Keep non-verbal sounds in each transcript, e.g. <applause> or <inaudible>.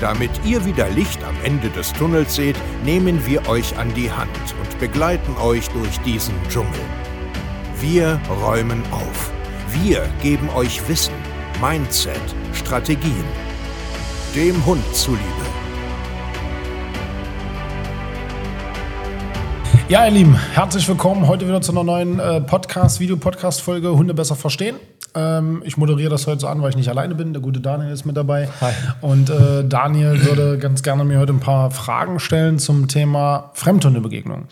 Damit ihr wieder Licht am Ende des Tunnels seht, nehmen wir euch an die Hand und begleiten euch durch diesen Dschungel. Wir räumen auf. Wir geben euch Wissen, Mindset, Strategien. Dem Hund zuliebe. Ja, ihr Lieben, herzlich willkommen heute wieder zu einer neuen äh, Podcast, Videopodcast-Folge Hunde besser verstehen. Ähm, ich moderiere das heute so an, weil ich nicht alleine bin. Der gute Daniel ist mit dabei. Hi. Und äh, Daniel würde ganz gerne mir heute ein paar Fragen stellen zum Thema Fremdhundebegegnung.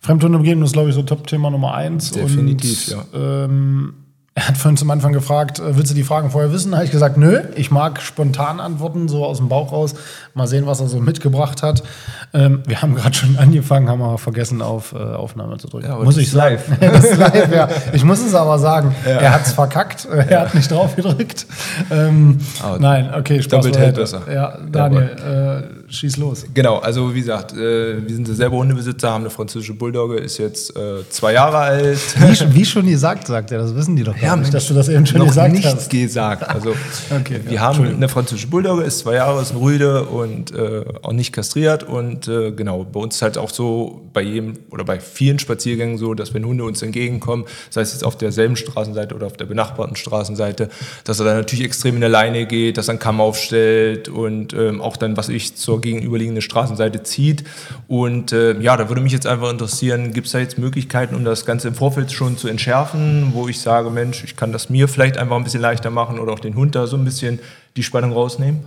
Fremdhundebegegnung ist, glaube ich, so Top-Thema Nummer eins. Definitiv, und, ja. Ähm, er hat vorhin zum Anfang gefragt, äh, willst du die Fragen vorher wissen? Da habe ich gesagt, nö, ich mag spontan antworten, so aus dem Bauch raus. Mal sehen, was er so mitgebracht hat. Ähm, wir haben gerade schon <laughs> angefangen, haben aber vergessen, auf äh, Aufnahme zu drücken. Ja, muss ich live. <laughs> das ist live, ja. Ich muss es aber sagen, <laughs> er hat es verkackt. Er hat nicht drauf gedrückt. Ähm, nein, okay, Spaß doppelt hält besser. Ja, Daniel, schieß los. Genau, also wie gesagt, äh, wir sind selber Hundebesitzer, haben eine französische Bulldogge, ist jetzt äh, zwei Jahre alt. Wie, wie schon gesagt, sagt er, das wissen die doch gar nicht, dass du das eben schon noch gesagt nichts hast. gesagt. Also <laughs> Okay, wir ja, haben eine französische Bulldogge, ist zwei Jahre, ist ein Rüde und äh, auch nicht kastriert. Und äh, genau, bei uns ist halt auch so, bei jedem oder bei vielen Spaziergängen so, dass wenn Hunde uns entgegenkommen, sei es jetzt auf derselben Straßenseite oder auf der benachbarten Straßenseite, dass er dann natürlich extrem in der Leine geht, dass er einen Kamm aufstellt und ähm, auch dann, was ich zur gegenüberliegenden Straßenseite zieht. Und äh, ja, da würde mich jetzt einfach interessieren, gibt es da jetzt Möglichkeiten, um das Ganze im Vorfeld schon zu entschärfen, wo ich sage, Mensch, ich kann das mir vielleicht einfach ein bisschen leichter machen oder auch den Hund da so ein bisschen die Spannung rausnehmen?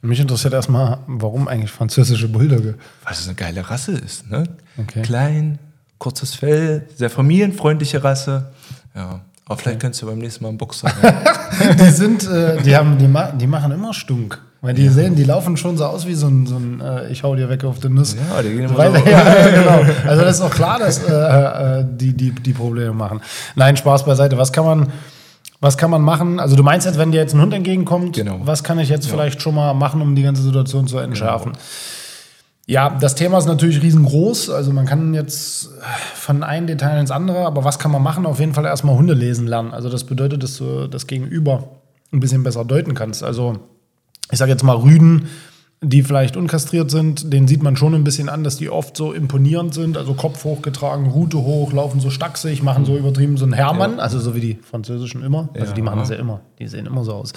Mich interessiert erstmal, warum eigentlich französische Bulldogge? Weil es eine geile Rasse ist. Ne? Okay. Klein, kurzes Fell, sehr familienfreundliche Rasse. Ja. Aber vielleicht könntest du beim nächsten Mal einen Boxer. <laughs> Die sind, äh, die haben, die, ma die machen immer Stunk. Weil die sehen, die laufen schon so aus wie so ein, so ein äh, ich hau dir weg auf den Nuss. Ja, die gehen immer Weil, so. ja, <laughs> ja, genau. Also das ist doch klar, dass äh, äh, die, die, die Probleme machen. Nein, Spaß beiseite. Was kann man, was kann man machen? Also du meinst jetzt, wenn dir jetzt ein Hund entgegenkommt, Genau. was kann ich jetzt vielleicht schon mal machen, um die ganze Situation zu entschärfen? Ja, das Thema ist natürlich riesengroß. Also man kann jetzt von einem Detail ins andere, aber was kann man machen? Auf jeden Fall erstmal Hunde lesen lernen. Also das bedeutet, dass du das Gegenüber ein bisschen besser deuten kannst. Also ich sage jetzt mal Rüden, die vielleicht unkastriert sind, denen sieht man schon ein bisschen an, dass die oft so imponierend sind, also Kopf hochgetragen, Rute hoch, laufen so stacksig, machen so übertrieben so einen Hermann, also so wie die Französischen immer. Also die Ja. machen das ja immer, die sehen immer so aus.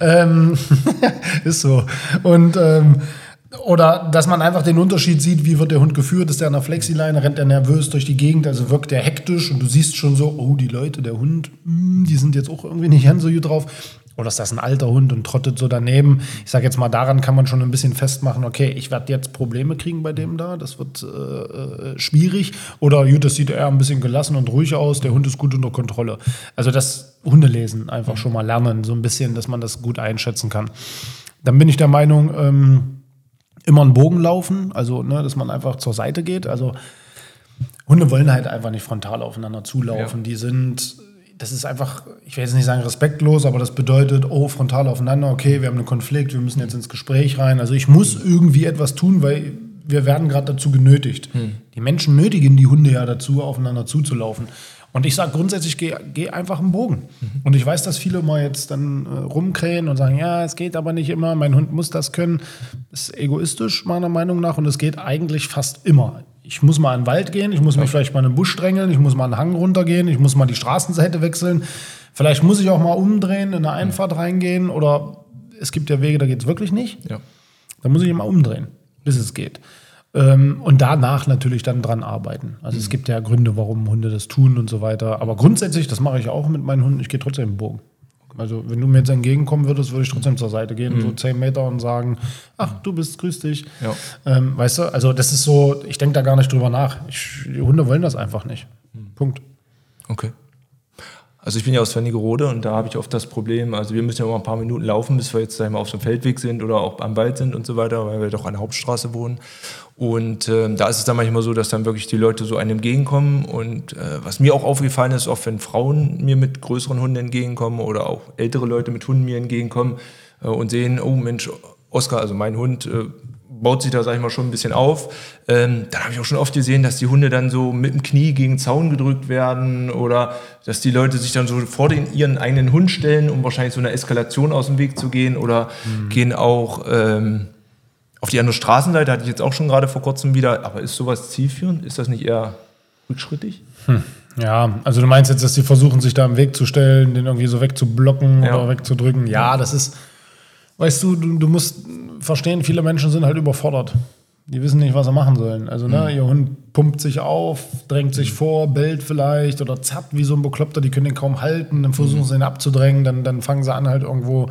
Ähm, <laughs> ist so. Und ähm, oder dass man einfach den Unterschied sieht, wie wird der Hund geführt, ist der an der Flexileine, rennt er nervös durch die Gegend, also wirkt der hektisch und du siehst schon so, oh, die Leute, der Hund, hm, die sind jetzt auch irgendwie nicht ganz so gut drauf. Oder ist das ein alter Hund und trottet so daneben? Ich sage jetzt mal, daran kann man schon ein bisschen festmachen, okay, ich werde jetzt Probleme kriegen bei dem da, das wird äh, äh, schwierig. Oder gut, das sieht eher ein bisschen gelassen und ruhig aus, der Hund ist gut unter Kontrolle. Also das Hundelesen einfach schon mal lernen, so ein bisschen, dass man das gut einschätzen kann. Dann bin ich der Meinung, ähm, immer einen Bogen laufen, also ne, dass man einfach zur Seite geht. Also Hunde wollen halt einfach nicht frontal aufeinander zulaufen. Die sind, das ist einfach, ich will jetzt nicht sagen respektlos, aber das bedeutet, oh, frontal aufeinander, okay, wir haben einen Konflikt, wir müssen jetzt ins Gespräch rein. Also ich muss irgendwie etwas tun, weil wir werden gerade dazu genötigt. Die Menschen nötigen die Hunde ja dazu, aufeinander zuzulaufen. Und ich sage grundsätzlich, geh, geh einfach einen Bogen. Und ich weiß, dass viele mal jetzt dann äh, rumkrähen und sagen, ja, es geht aber nicht immer, mein Hund muss das können. Das ist egoistisch meiner Meinung nach und es geht eigentlich fast immer. Ich muss mal in den Wald gehen, ich muss mich vielleicht mal in den Busch drängeln, ich muss mal einen Hang runtergehen, ich muss mal die Straßenseite wechseln. Vielleicht muss ich auch mal umdrehen, in eine Einfahrt reingehen oder es gibt ja Wege, da geht es wirklich nicht. Ja. Da muss ich immer umdrehen, bis es geht. Ähm, und danach natürlich dann dran arbeiten. Also es gibt ja Gründe, warum Hunde das tun und so weiter. Aber grundsätzlich, das mache ich auch mit meinen Hunden, ich gehe trotzdem im Bogen. Also wenn du mir jetzt entgegenkommen würdest, würde ich trotzdem zur Seite gehen, so zehn Meter und sagen, ach, du bist, grüß dich. Ja. Ähm, weißt du, also das ist so, ich denke da gar nicht drüber nach. Ich, die Hunde wollen das einfach nicht. Punkt. Okay. Also ich bin ja aus Wernigerode und da habe ich oft das Problem, also wir müssen ja immer ein paar Minuten laufen, bis wir jetzt sag mal, auf so einem Feldweg sind oder auch am Wald sind und so weiter, weil wir doch an der Hauptstraße wohnen. Und äh, da ist es dann manchmal so, dass dann wirklich die Leute so einem entgegenkommen. Und äh, was mir auch aufgefallen ist, oft wenn Frauen mir mit größeren Hunden entgegenkommen oder auch ältere Leute mit Hunden mir entgegenkommen äh, und sehen, oh Mensch, Oscar, also mein Hund, äh, baut sich da, sag ich mal, schon ein bisschen auf. Ähm, dann habe ich auch schon oft gesehen, dass die Hunde dann so mit dem Knie gegen den Zaun gedrückt werden oder dass die Leute sich dann so vor den, ihren eigenen Hund stellen, um wahrscheinlich so eine Eskalation aus dem Weg zu gehen oder mhm. gehen auch ähm, auf die andere Straßenseite, hatte ich jetzt auch schon gerade vor kurzem wieder. Aber ist sowas zielführend? Ist das nicht eher rückschrittig? Hm. Ja, also du meinst jetzt, dass die versuchen, sich da im Weg zu stellen, den irgendwie so wegzublocken ja. oder wegzudrücken. Ja, das ist, weißt du, du, du musst verstehen, viele Menschen sind halt überfordert. Die wissen nicht, was sie machen sollen. Also, ne, mhm. ihr Hund pumpt sich auf, drängt sich vor, bellt vielleicht oder zappt wie so ein Bekloppter, die können den kaum halten, dann versuchen mhm. sie ihn abzudrängen, dann, dann fangen sie an, halt irgendwo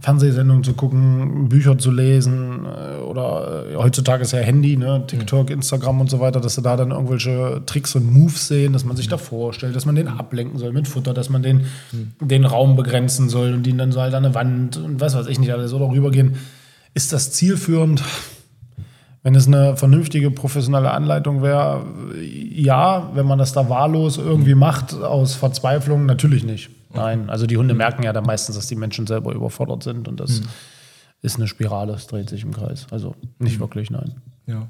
Fernsehsendungen zu gucken, Bücher zu lesen äh, oder äh, heutzutage ist ja Handy, ne, TikTok, Instagram und so weiter, dass sie da dann irgendwelche Tricks und Moves sehen, dass man sich da vorstellt, dass man den ablenken soll mit Futter, dass man den, den Raum begrenzen soll und ihn dann so halt an eine Wand und was weiß ich nicht alles oder rübergehen. Ist das zielführend? Wenn es eine vernünftige professionelle Anleitung wäre, ja, wenn man das da wahllos irgendwie macht aus Verzweiflung, natürlich nicht. Nein, also die Hunde merken ja dann meistens, dass die Menschen selber überfordert sind und das mhm. ist eine Spirale, es dreht sich im Kreis. Also nicht mhm. wirklich, nein. Ja.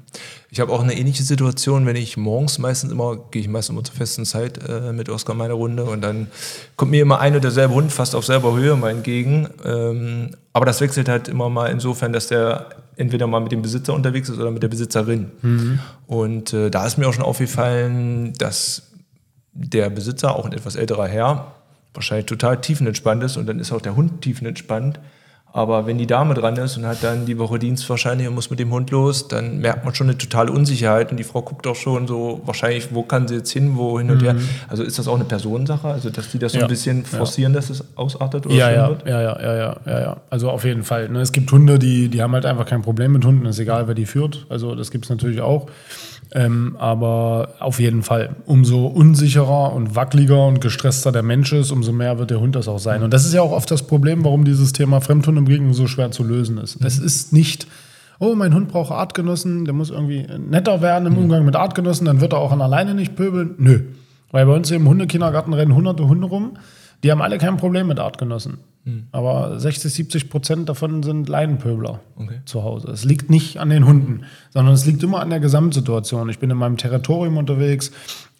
Ich habe auch eine ähnliche Situation, wenn ich morgens meistens immer, gehe ich meistens immer zur festen Zeit äh, mit Oskar meine Runde und dann kommt mir immer ein und derselbe Hund fast auf selber Höhe mal entgegen. Ähm, aber das wechselt halt immer mal insofern, dass der entweder mal mit dem Besitzer unterwegs ist oder mit der Besitzerin. Mhm. Und äh, da ist mir auch schon aufgefallen, dass der Besitzer, auch ein etwas älterer Herr, wahrscheinlich total tiefenentspannt ist und dann ist auch der Hund tiefenentspannt. Aber wenn die Dame dran ist und hat dann die Woche Dienst wahrscheinlich und muss mit dem Hund los, dann merkt man schon eine totale Unsicherheit und die Frau guckt auch schon so wahrscheinlich, wo kann sie jetzt hin, wo hin und mhm. her. Also ist das auch eine Personensache, also dass die das so ja. ein bisschen forcieren, ja. dass es ausartet oder ja, ja, wird? Ja, ja, ja, ja, ja, ja. Also auf jeden Fall. Ne? Es gibt Hunde, die, die haben halt einfach kein Problem mit Hunden, ist egal, wer die führt. Also das gibt es natürlich auch. Ähm, aber auf jeden Fall, umso unsicherer und wackeliger und gestresster der Mensch ist, umso mehr wird der Hund das auch sein. Und das ist ja auch oft das Problem, warum dieses Thema Fremdhund im Begegnung so schwer zu lösen ist. Mhm. Es ist nicht, oh, mein Hund braucht Artgenossen, der muss irgendwie netter werden im mhm. Umgang mit Artgenossen, dann wird er auch an alleine nicht pöbeln. Nö. Weil bei uns im Hundekindergarten rennen hunderte Hunde rum, die haben alle kein Problem mit Artgenossen. Mhm. Aber 60, 70 Prozent davon sind Leinenpöbler okay. zu Hause. Es liegt nicht an den Hunden, sondern es liegt immer an der Gesamtsituation. Ich bin in meinem Territorium unterwegs.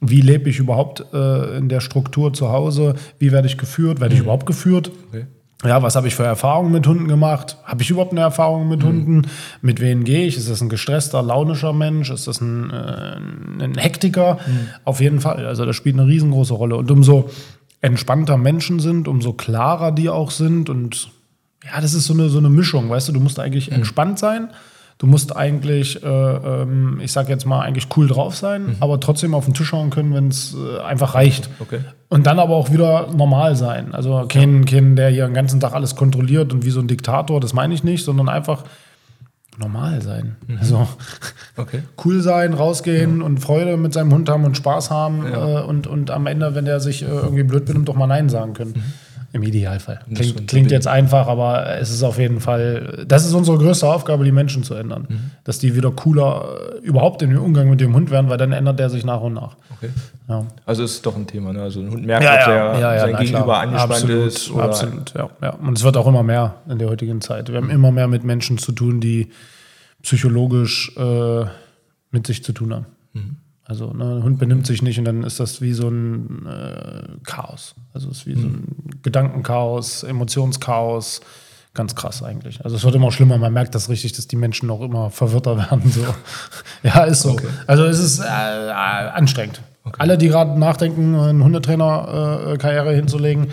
Wie lebe ich überhaupt äh, in der Struktur zu Hause? Wie werde ich geführt? Werde ich mhm. überhaupt geführt? Okay. Ja, was habe ich für Erfahrungen mit Hunden gemacht? Habe ich überhaupt eine Erfahrung mit mhm. Hunden? Mit wem gehe ich? Ist das ein gestresster, launischer Mensch? Ist das ein, äh, ein Hektiker? Mhm. Auf jeden Fall. Also das spielt eine riesengroße Rolle. Und umso entspannter Menschen sind, umso klarer die auch sind. Und ja, das ist so eine, so eine Mischung, weißt du, du musst eigentlich mhm. entspannt sein. Du musst eigentlich, äh, ähm, ich sag jetzt mal, eigentlich cool drauf sein, mhm. aber trotzdem auf den Tisch hauen können, wenn es äh, einfach reicht. Okay. Und dann aber auch wieder normal sein. Also kein, kein, der hier den ganzen Tag alles kontrolliert und wie so ein Diktator, das meine ich nicht, sondern einfach normal sein. Mhm. Also <laughs> okay. cool sein, rausgehen ja. und Freude mit seinem Hund haben und Spaß haben ja. äh, und, und am Ende, wenn der sich äh, irgendwie blöd benimmt, doch mal Nein sagen können. Mhm. Im Idealfall. Klingt, klingt, jetzt einfach, aber es ist auf jeden Fall, das ist unsere größte Aufgabe, die Menschen zu ändern. Mhm. Dass die wieder cooler äh, überhaupt in den Umgang mit dem Hund werden, weil dann ändert der sich nach und nach. Okay. Ja. Also ist doch ein Thema, ne? Also ein Hund merkt, ja, ja, ob er sein Gegenüber klar. angespannt absolut, ist. Oder absolut, ja, ja. Und es wird auch immer mehr in der heutigen Zeit. Wir haben mhm. immer mehr mit Menschen zu tun, die psychologisch äh, mit sich zu tun haben. Also ne, ein Hund benimmt sich nicht und dann ist das wie so ein äh, Chaos. Also es ist wie mhm. so ein Gedankenchaos, Emotionschaos. Ganz krass eigentlich. Also es wird immer schlimmer. Man merkt das richtig, dass die Menschen auch immer verwirrter <laughs> werden. So. ja, ist so. Okay. Also es ist äh, äh anstrengend. Okay. Alle, die gerade nachdenken, eine Hundetrainer-Karriere hinzulegen,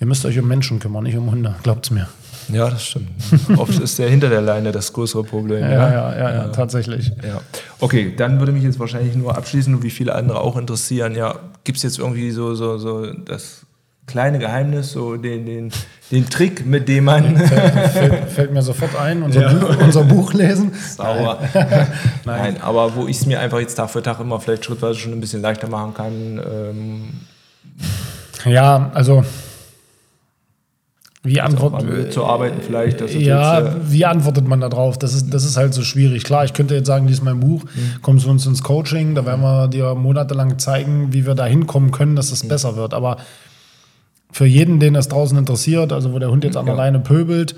ihr müsst euch um Menschen kümmern, nicht um Hunde. Glaubt's mir. Ja, das stimmt. Oft ist der hinter der Leine das größere Problem. Ja, ja, ja, ja, ja tatsächlich. Ja. Okay, dann würde mich jetzt wahrscheinlich nur abschließen und wie viele andere auch interessieren. Ja, gibt es jetzt irgendwie so, so, so das kleine Geheimnis, so den, den, den Trick, mit dem man. Fällt, fällt, fällt mir sofort ein, unser, ja. Buch, unser Buch lesen. Sauer. Nein. <laughs> Nein. aber wo ich es mir einfach jetzt Tag für Tag immer vielleicht schrittweise schon ein bisschen leichter machen kann. Ähm, Ja, also wie antwortet zu arbeiten vielleicht. Ist ja, jetzt, äh, wie antwortet man da drauf? Das ist, das ist halt so schwierig. Klar, ich könnte jetzt sagen, lies mein Buch, Mhm. komm zu uns ins Coaching, da werden wir dir monatelang zeigen, wie wir da hinkommen können, dass Mhm. es besser wird. Aber für jeden, den das draußen interessiert, also wo der Hund jetzt an der Ja. Leine pöbelt,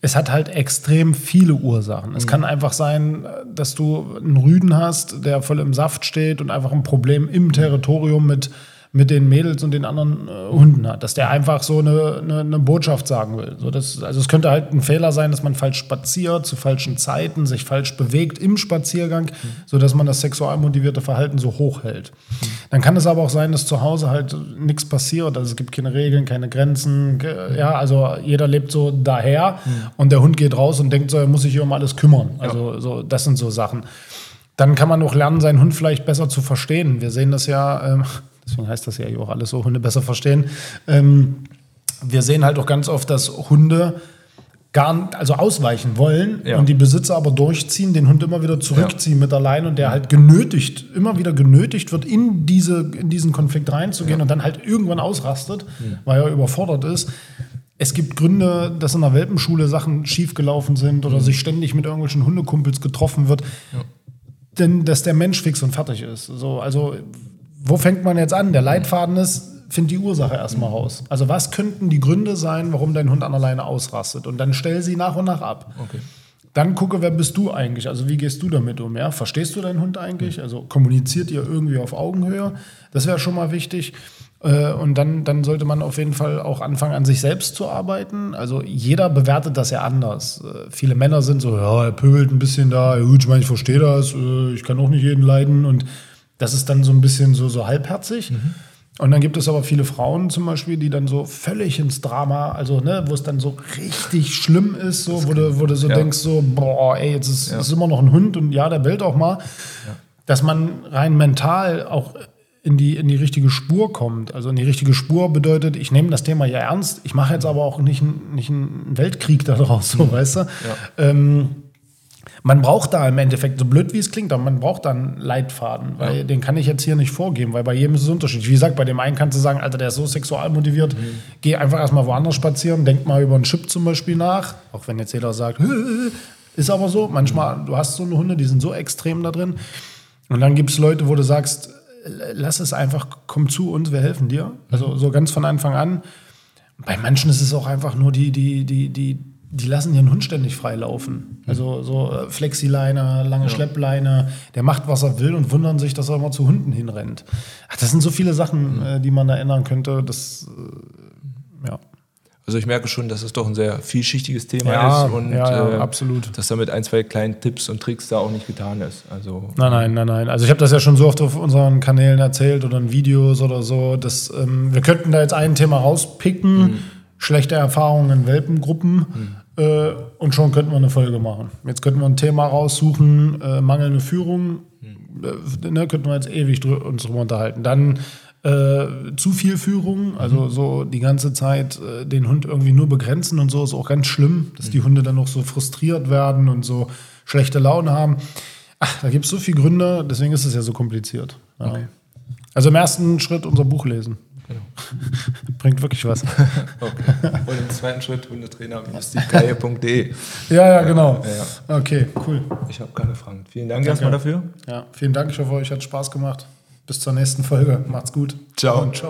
es hat halt extrem viele Ursachen. Mhm. Es kann einfach sein, dass du einen Rüden hast, der voll im Saft steht und einfach ein Problem im Territorium mit, mit den Mädels und den anderen äh, Hunden hat. Dass der einfach so eine, eine, eine Botschaft sagen will. So, das, also es könnte halt ein Fehler sein, dass man falsch spaziert, zu falschen Zeiten, sich falsch bewegt im Spaziergang, sodass man das sexual motivierte Verhalten so hoch hält. Dann kann es aber auch sein, dass zu Hause halt nichts passiert. Also es gibt keine Regeln, keine Grenzen. ge- Ja, also jeder lebt so daher und der Hund geht raus und denkt so, er muss sich hier um alles kümmern. Also so, das sind so Sachen. Dann kann man auch lernen, seinen Hund vielleicht besser zu verstehen. Wir sehen das ja, ähm, deswegen heißt das ja auch alles so, Hunde besser verstehen. Ähm, wir sehen halt auch ganz oft, dass Hunde gar nicht, also ausweichen wollen Ja. und die Besitzer aber durchziehen, den Hund immer wieder zurückziehen mit der Leine und der halt genötigt, immer wieder genötigt wird, in, diese, in diesen Konflikt reinzugehen und dann halt irgendwann ausrastet, weil er überfordert ist. Es gibt Gründe, dass in der Welpenschule Sachen schiefgelaufen sind oder sich ständig mit irgendwelchen Hundekumpels getroffen wird. Denn dass der Mensch fix und fertig ist. So, also, wo fängt man jetzt an? Der Leitfaden ist, find die Ursache erstmal raus. Also, was könnten die Gründe sein, warum dein Hund an der Leine ausrastet? Und dann stell sie nach und nach ab. Okay. Dann gucke, wer bist du eigentlich? Also, wie gehst du damit um? Ja? Verstehst du deinen Hund eigentlich? Also, kommuniziert ihr irgendwie auf Augenhöhe? Das wäre schon mal wichtig. Äh, Und dann, dann sollte man auf jeden Fall auch anfangen, an sich selbst zu arbeiten. Also jeder bewertet das ja anders. Äh, Viele Männer sind so, ja, er pöbelt ein bisschen da, gut, ich meine, ich verstehe das, äh, ich kann auch nicht jeden leiden. Und das ist dann so ein bisschen so, so halbherzig. Und dann gibt es aber viele Frauen zum Beispiel, die dann so völlig ins Drama, also ne, wo es dann so richtig schlimm ist, so, wo du, wo du so Ja. denkst, so, boah, ey, jetzt ist, ist immer noch ein Hund und ja, der bellt auch mal. Dass man rein mental auch in die, in die richtige Spur kommt. Also in die richtige Spur bedeutet, ich nehme das Thema ja ernst, ich mache jetzt aber auch nicht, einen- nicht einen Weltkrieg daraus, so, weißt du? Ähm, man braucht da im Endeffekt, so blöd wie es klingt, aber man braucht da einen Leitfaden, weil den kann ich jetzt hier nicht vorgeben, weil bei jedem ist es unterschiedlich. Wie gesagt, bei dem einen kannst du sagen, Alter, der ist so sexual motiviert, geh einfach erstmal woanders spazieren, denk mal über einen Chip zum Beispiel nach, auch wenn jetzt jeder sagt, ist aber so, manchmal, du hast so eine Hunde, die sind so extrem da drin. Und dann gibt es Leute, wo du sagst, lass es einfach, komm zu uns, wir helfen dir. Also so ganz von Anfang an. Bei manchen ist es auch einfach nur die, die, die, die, die lassen ihren Hund ständig freilaufen. Also so äh, Flexileine, lange Schleppleine, der macht, was er will und wundern sich, dass er immer zu Hunden hinrennt. Ach, das sind so viele Sachen, äh, die man da ändern könnte. Das, äh, ja. Also ich merke schon, dass es doch ein sehr vielschichtiges Thema Ja, ist und ja, ja, äh, absolut. dass da mit ein, zwei kleinen Tipps und Tricks da auch nicht getan ist. Also Nein, nein, nein, nein. Also ich habe das ja schon so oft auf unseren Kanälen erzählt oder in Videos oder so. Dass, ähm, wir könnten da jetzt ein Thema rauspicken, schlechte Erfahrungen in Welpengruppen äh, und schon könnten wir eine Folge machen. Jetzt könnten wir ein Thema raussuchen, äh, mangelnde Führung, äh, ne, könnten wir jetzt ewig drü uns drüber unterhalten. Dann äh, zu viel Führung, also so die ganze Zeit äh, den Hund irgendwie nur begrenzen und so ist auch ganz schlimm, dass die Hunde dann noch so frustriert werden und so schlechte Laune haben. Ach, da gibt es so viele Gründe, deswegen ist es ja so kompliziert. Ja. Also im ersten Schritt unser Buch lesen. <laughs> Bringt wirklich was. <laughs> okay. und im zweiten Schritt hundetrainer-stevekeier.de. <laughs> Ja, ja, genau. Ja, Okay, cool. Ich habe keine Fragen. Vielen Dank erstmal dafür. Ja, vielen Dank. Ich hoffe, euch hat Spaß gemacht. Bis zur nächsten Folge. Macht's gut. Ciao. Und ciao.